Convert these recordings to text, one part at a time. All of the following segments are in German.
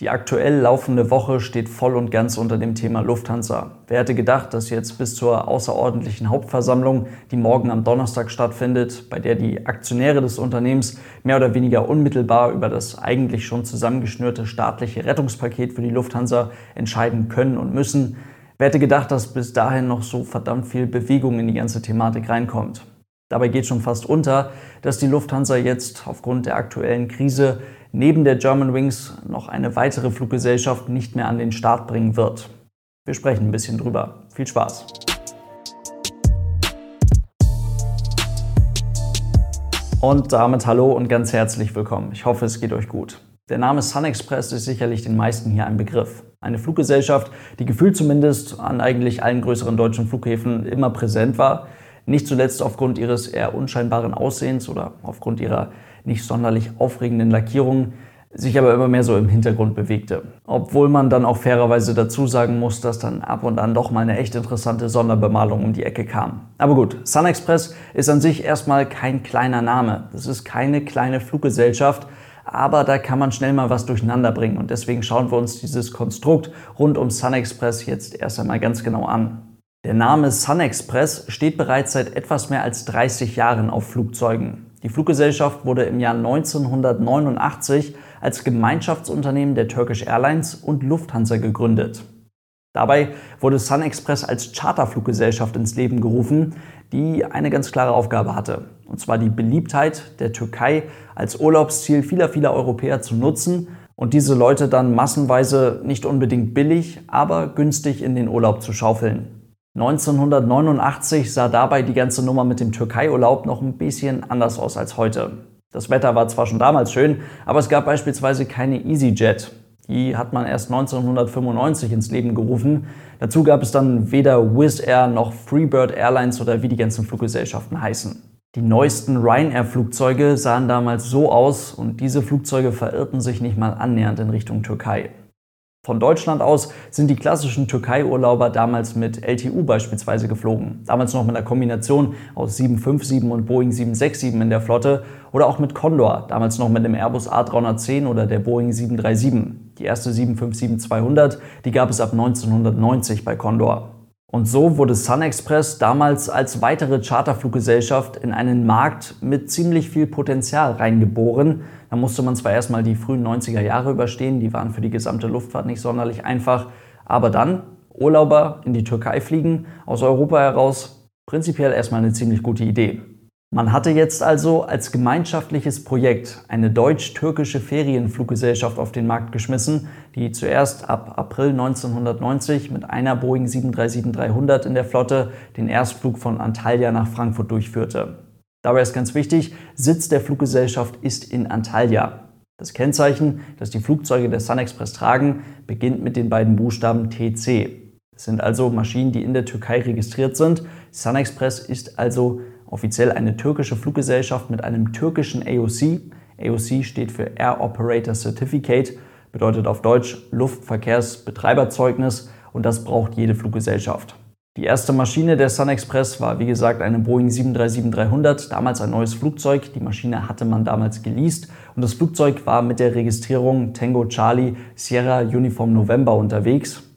Die aktuell laufende Woche steht voll und ganz unter dem Thema Lufthansa. Wer hätte gedacht, dass jetzt bis zur außerordentlichen Hauptversammlung, die morgen am Donnerstag stattfindet, bei der die Aktionäre des Unternehmens mehr oder weniger unmittelbar über das eigentlich schon zusammengeschnürte staatliche Rettungspaket für die Lufthansa entscheiden können und müssen, wer hätte gedacht, dass bis dahin noch so verdammt viel Bewegung in die ganze Thematik reinkommt. Dabei geht schon fast unter, dass die Lufthansa jetzt aufgrund der aktuellen Krise neben der Germanwings noch eine weitere Fluggesellschaft nicht mehr an den Start bringen wird. Wir sprechen ein bisschen drüber. Viel Spaß! Und damit hallo und ganz herzlich willkommen. Ich hoffe, es geht euch gut. Der Name Sun Express ist sicherlich den meisten hier ein Begriff. Eine Fluggesellschaft, die gefühlt zumindest an eigentlich allen größeren deutschen Flughäfen immer präsent war, nicht zuletzt aufgrund ihres eher unscheinbaren Aussehens oder aufgrund ihrer nicht sonderlich aufregenden Lackierungen, sich aber immer mehr so im Hintergrund bewegte. Obwohl man dann auch fairerweise dazu sagen muss, dass dann ab und an doch mal eine echt interessante Sonderbemalung um die Ecke kam. Aber gut, Sun Express ist an sich erstmal kein kleiner Name. Das ist keine kleine Fluggesellschaft, aber da kann man schnell mal was durcheinander bringen und deswegen schauen wir uns dieses Konstrukt rund um Sun Express jetzt erst einmal ganz genau an. Der Name Sun Express steht bereits seit etwas mehr als 30 Jahren auf Flugzeugen. Die Fluggesellschaft wurde im Jahr 1989 als Gemeinschaftsunternehmen der Turkish Airlines und Lufthansa gegründet. Dabei wurde Sun Express als Charterfluggesellschaft ins Leben gerufen, die eine ganz klare Aufgabe hatte. Und zwar die Beliebtheit der Türkei als Urlaubsziel vieler, vieler Europäer zu nutzen und diese Leute dann massenweise nicht unbedingt billig, aber günstig in den Urlaub zu schaufeln. 1989 sah dabei die ganze Nummer mit dem Türkei-Urlaub noch ein bisschen anders aus als heute. Das Wetter war zwar schon damals schön, aber es gab beispielsweise keine EasyJet. Die hat man erst 1995 ins Leben gerufen. Dazu gab es dann weder Wizz Air noch Freebird Airlines oder wie die ganzen Fluggesellschaften heißen. Die neuesten Ryanair-Flugzeuge sahen damals so aus und diese Flugzeuge verirrten sich nicht mal annähernd in Richtung Türkei. Von Deutschland aus sind die klassischen Türkei-Urlauber damals mit LTU beispielsweise geflogen. Damals noch mit einer Kombination aus 757 und Boeing 767 in der Flotte oder auch mit Condor, damals noch mit dem Airbus A310 oder der Boeing 737. Die erste 757-200, die gab es ab 1990 bei Condor. Und so wurde Sun Express damals als weitere Charterfluggesellschaft in einen Markt mit ziemlich viel Potenzial reingeboren da musste man zwar erstmal die frühen 90er Jahre überstehen, die waren für die gesamte Luftfahrt nicht sonderlich einfach, aber dann Urlauber in die Türkei fliegen, aus Europa heraus, prinzipiell erstmal eine ziemlich gute Idee. Man hatte jetzt also als gemeinschaftliches Projekt eine deutsch-türkische Ferienfluggesellschaft auf den Markt geschmissen, die zuerst ab April 1990 mit einer Boeing 737-300 in der Flotte den Erstflug von Antalya nach Frankfurt durchführte. Dabei ist ganz wichtig, Sitz der Fluggesellschaft ist in Antalya. Das Kennzeichen, das die Flugzeuge der SunExpress tragen, beginnt mit den beiden Buchstaben TC. Das sind also Maschinen, die in der Türkei registriert sind. SunExpress ist also offiziell eine türkische Fluggesellschaft mit einem türkischen AOC. AOC steht für Air Operator Certificate, bedeutet auf Deutsch Luftverkehrsbetreiberzeugnis und das braucht jede Fluggesellschaft. Die erste Maschine der Sun Express war wie gesagt eine Boeing 737-300, damals ein neues Flugzeug. Die Maschine hatte man damals geleast und das Flugzeug war mit der Registrierung Tango Charlie Sierra Uniform November unterwegs,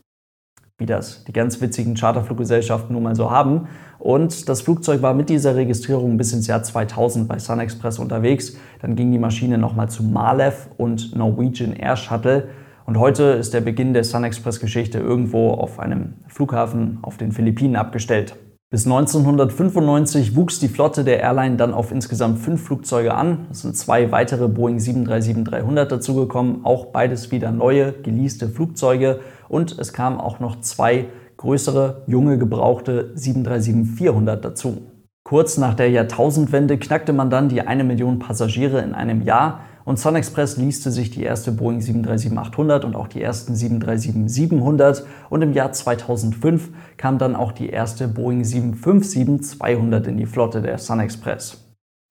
wie das die ganz witzigen Charterfluggesellschaften nun mal so haben. Und das Flugzeug war mit dieser Registrierung bis ins Jahr 2000 bei Sun Express unterwegs. Dann ging die Maschine nochmal zu Malev und Norwegian Air Shuttle und heute ist der Beginn der Sun Express-Geschichte irgendwo auf einem Flughafen auf den Philippinen abgestellt. Bis 1995 wuchs die Flotte der Airline dann auf insgesamt fünf Flugzeuge an. Es sind zwei weitere Boeing 737-300 dazugekommen, auch beides wieder neue, geleaste Flugzeuge. Und es kamen auch noch zwei größere, junge, gebrauchte 737-400 dazu. Kurz nach der Jahrtausendwende knackte man dann die eine Million Passagiere in einem Jahr. Und Sun Express leaste sich die erste Boeing 737-800 und auch die ersten 737-700 und im Jahr 2005 kam dann auch die erste Boeing 757-200 in die Flotte der Sun Express.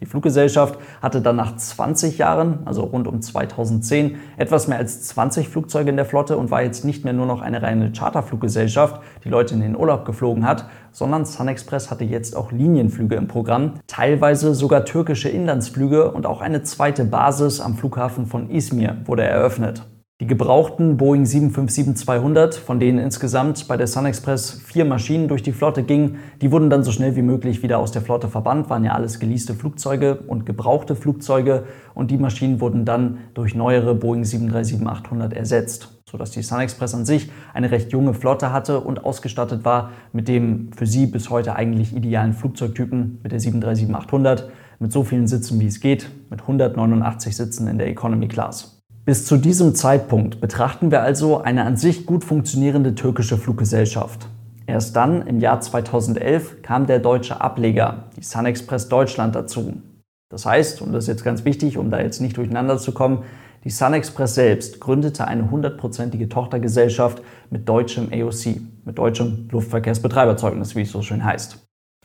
Die Fluggesellschaft hatte dann nach 20 Jahren, also rund um 2010, etwas mehr als 20 Flugzeuge in der Flotte und war jetzt nicht mehr nur noch eine reine Charterfluggesellschaft, die Leute in den Urlaub geflogen hat, sondern SunExpress hatte jetzt auch Linienflüge im Programm, teilweise sogar türkische Inlandsflüge und auch eine zweite Basis am Flughafen von Izmir wurde eröffnet. Die gebrauchten Boeing 757-200, von denen insgesamt bei der Sun Express vier Maschinen durch die Flotte gingen, die wurden dann so schnell wie möglich wieder aus der Flotte verbannt, waren ja alles geleaste Flugzeuge und gebrauchte Flugzeuge und die Maschinen wurden dann durch neuere Boeing 737-800 ersetzt, sodass die Sun Express an sich eine recht junge Flotte hatte und ausgestattet war mit dem für sie bis heute eigentlich idealen Flugzeugtypen, mit der 737-800, mit so vielen Sitzen wie es geht, mit 189 Sitzen in der Economy Class. Bis zu diesem Zeitpunkt betrachten wir also eine an sich gut funktionierende türkische Fluggesellschaft. Erst dann, im Jahr 2011, kam der deutsche Ableger, die SunExpress Deutschland, dazu. Das heißt, und das ist jetzt ganz wichtig, um da jetzt nicht durcheinander zu kommen, die SunExpress selbst gründete eine hundertprozentige Tochtergesellschaft mit deutschem AOC, mit deutschem Luftverkehrsbetreiberzeugnis, wie es so schön heißt.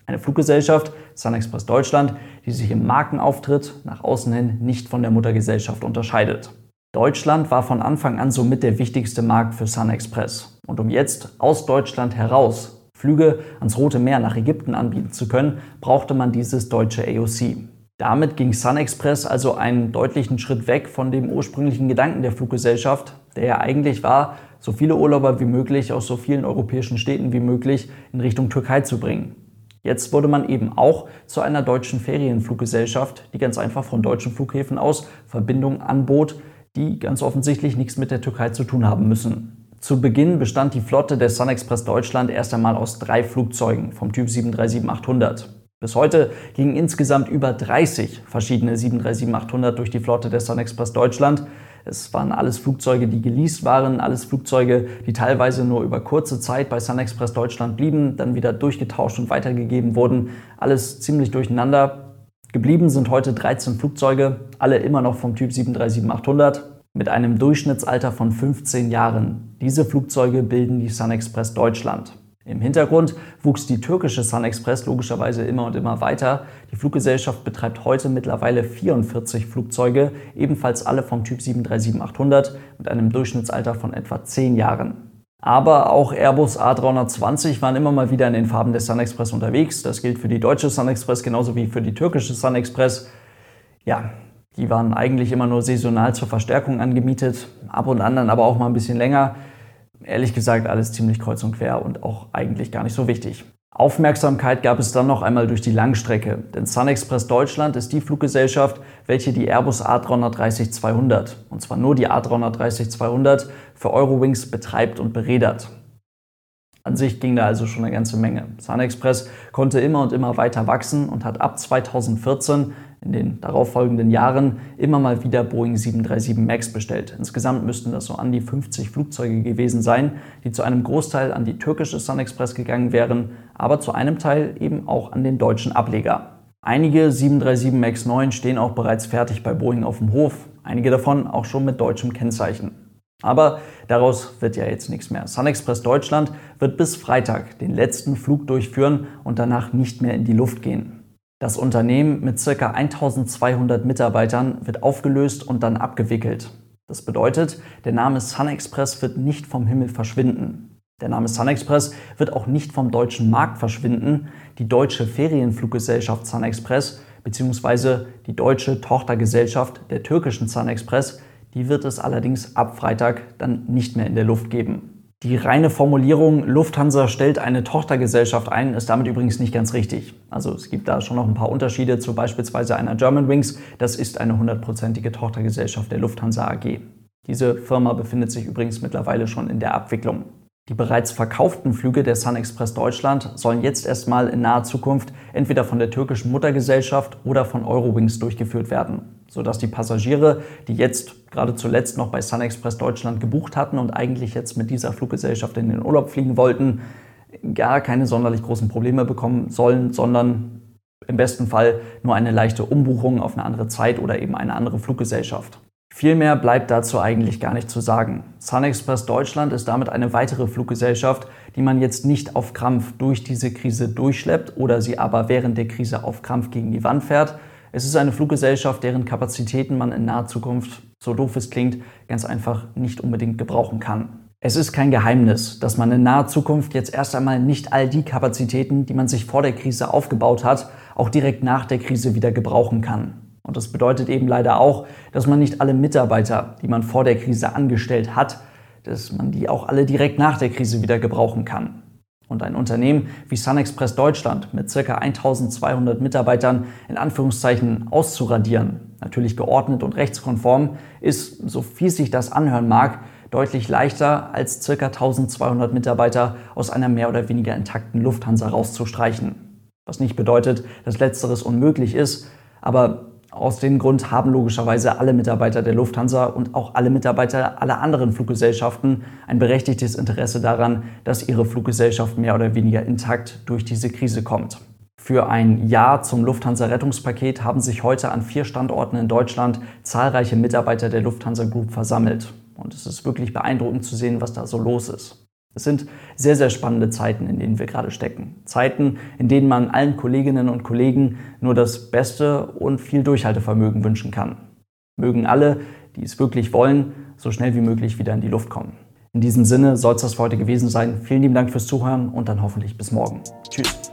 Eine Fluggesellschaft, SunExpress Deutschland, die sich im Markenauftritt nach außen hin nicht von der Muttergesellschaft unterscheidet. Deutschland war von Anfang an somit der wichtigste Markt für SunExpress. Und um jetzt aus Deutschland heraus Flüge ans Rote Meer nach Ägypten anbieten zu können, brauchte man dieses deutsche AOC. Damit ging SunExpress also einen deutlichen Schritt weg von dem ursprünglichen Gedanken der Fluggesellschaft, der ja eigentlich war, so viele Urlauber wie möglich aus so vielen europäischen Städten wie möglich in Richtung Türkei zu bringen. Jetzt wurde man eben auch zu einer deutschen Ferienfluggesellschaft, die ganz einfach von deutschen Flughäfen aus Verbindungen anbot, die ganz offensichtlich nichts mit der Türkei zu tun haben müssen. Zu Beginn bestand die Flotte der SunExpress Deutschland erst einmal aus drei Flugzeugen vom Typ 737-800. Bis heute gingen insgesamt über 30 verschiedene 737-800 durch die Flotte der SunExpress Deutschland. Es waren alles Flugzeuge, die geleast waren, alles Flugzeuge, die teilweise nur über kurze Zeit bei SunExpress Deutschland blieben, dann wieder durchgetauscht und weitergegeben wurden. Alles ziemlich durcheinander. Geblieben sind heute 13 Flugzeuge, alle immer noch vom Typ 737-800 mit einem Durchschnittsalter von 15 Jahren. Diese Flugzeuge bilden die SunExpress Deutschland. Im Hintergrund wuchs die türkische SunExpress logischerweise immer und immer weiter. Die Fluggesellschaft betreibt heute mittlerweile 44 Flugzeuge, ebenfalls alle vom Typ 737-800 mit einem Durchschnittsalter von etwa 10 Jahren. Aber auch Airbus A320 waren immer mal wieder in den Farben des SunExpress unterwegs. Das gilt für die deutsche SunExpress genauso wie für die türkische SunExpress. Ja, die waren eigentlich immer nur saisonal zur Verstärkung angemietet, ab und an dann aber auch mal ein bisschen länger. Ehrlich gesagt, alles ziemlich kreuz und quer und auch eigentlich gar nicht so wichtig. Aufmerksamkeit gab es dann noch einmal durch die Langstrecke, denn SunExpress Deutschland ist die Fluggesellschaft, welche die Airbus A330-200, und zwar nur die A330-200, für Eurowings betreibt und beredert. An sich ging da also schon eine ganze Menge. SunExpress konnte immer und immer weiter wachsen und hat ab 2014 in den darauffolgenden Jahren immer mal wieder Boeing 737 MAX bestellt. Insgesamt müssten das so an die 50 Flugzeuge gewesen sein, die zu einem Großteil an die türkische SunExpress gegangen wären, aber zu einem Teil eben auch an den deutschen Ableger. Einige 737 MAX 9 stehen auch bereits fertig bei Boeing auf dem Hof, einige davon auch schon mit deutschem Kennzeichen. Aber daraus wird ja jetzt nichts mehr. SunExpress Deutschland wird bis Freitag den letzten Flug durchführen und danach nicht mehr in die Luft gehen. Das Unternehmen mit ca. 1200 Mitarbeitern wird aufgelöst und dann abgewickelt. Das bedeutet, der Name SunExpress wird nicht vom Himmel verschwinden. Der Name SunExpress wird auch nicht vom deutschen Markt verschwinden. Die deutsche Ferienfluggesellschaft SunExpress bzw. die deutsche Tochtergesellschaft der türkischen SunExpress, die wird es allerdings ab Freitag dann nicht mehr in der Luft geben. Die reine Formulierung Lufthansa stellt eine Tochtergesellschaft ein, ist damit übrigens nicht ganz richtig. Also es gibt da schon noch ein paar Unterschiede zu beispielsweise einer Germanwings. Das ist eine hundertprozentige Tochtergesellschaft der Lufthansa AG. Diese Firma befindet sich übrigens mittlerweile schon in der Abwicklung. Die bereits verkauften Flüge der SunExpress Deutschland sollen jetzt erstmal in naher Zukunft entweder von der türkischen Muttergesellschaft oder von Eurowings durchgeführt werden, sodass die Passagiere, die jetzt gerade zuletzt noch bei SunExpress Deutschland gebucht hatten und eigentlich jetzt mit dieser Fluggesellschaft in den Urlaub fliegen wollten, gar keine sonderlich großen Probleme bekommen sollen, sondern im besten Fall nur eine leichte Umbuchung auf eine andere Zeit oder eben eine andere Fluggesellschaft. Viel mehr bleibt dazu eigentlich gar nicht zu sagen. SunExpress Deutschland ist damit eine weitere Fluggesellschaft, die man jetzt nicht auf Krampf durch diese Krise durchschleppt oder sie aber während der Krise auf Krampf gegen die Wand fährt. Es ist eine Fluggesellschaft, deren Kapazitäten man in naher Zukunft, so doof es klingt, ganz einfach nicht unbedingt gebrauchen kann. Es ist kein Geheimnis, dass man in naher Zukunft jetzt erst einmal nicht all die Kapazitäten, die man sich vor der Krise aufgebaut hat, auch direkt nach der Krise wieder gebrauchen kann. Und das bedeutet eben leider auch, dass man nicht alle Mitarbeiter, die man vor der Krise angestellt hat, dass man die auch alle direkt nach der Krise wieder gebrauchen kann. Und ein Unternehmen wie SunExpress Deutschland mit ca. 1200 Mitarbeitern in Anführungszeichen auszuradieren, natürlich geordnet und rechtskonform, ist, so fies sich das anhören mag, deutlich leichter als ca. 1200 Mitarbeiter aus einer mehr oder weniger intakten Lufthansa rauszustreichen. Was nicht bedeutet, dass letzteres unmöglich ist, aber aus dem Grund haben logischerweise alle Mitarbeiter der Lufthansa und auch alle Mitarbeiter aller anderen Fluggesellschaften ein berechtigtes Interesse daran, dass ihre Fluggesellschaft mehr oder weniger intakt durch diese Krise kommt. Für ein Ja zum Lufthansa-Rettungspaket haben sich heute an vier Standorten in Deutschland zahlreiche Mitarbeiter der Lufthansa Group versammelt. Und es ist wirklich beeindruckend zu sehen, was da so los ist. Es sind sehr, sehr spannende Zeiten, in denen wir gerade stecken. Zeiten, in denen man allen Kolleginnen und Kollegen nur das Beste und viel Durchhaltevermögen wünschen kann. Mögen alle, die es wirklich wollen, so schnell wie möglich wieder in die Luft kommen. In diesem Sinne soll es das für heute gewesen sein. Vielen lieben Dank fürs Zuhören und dann hoffentlich bis morgen. Tschüss.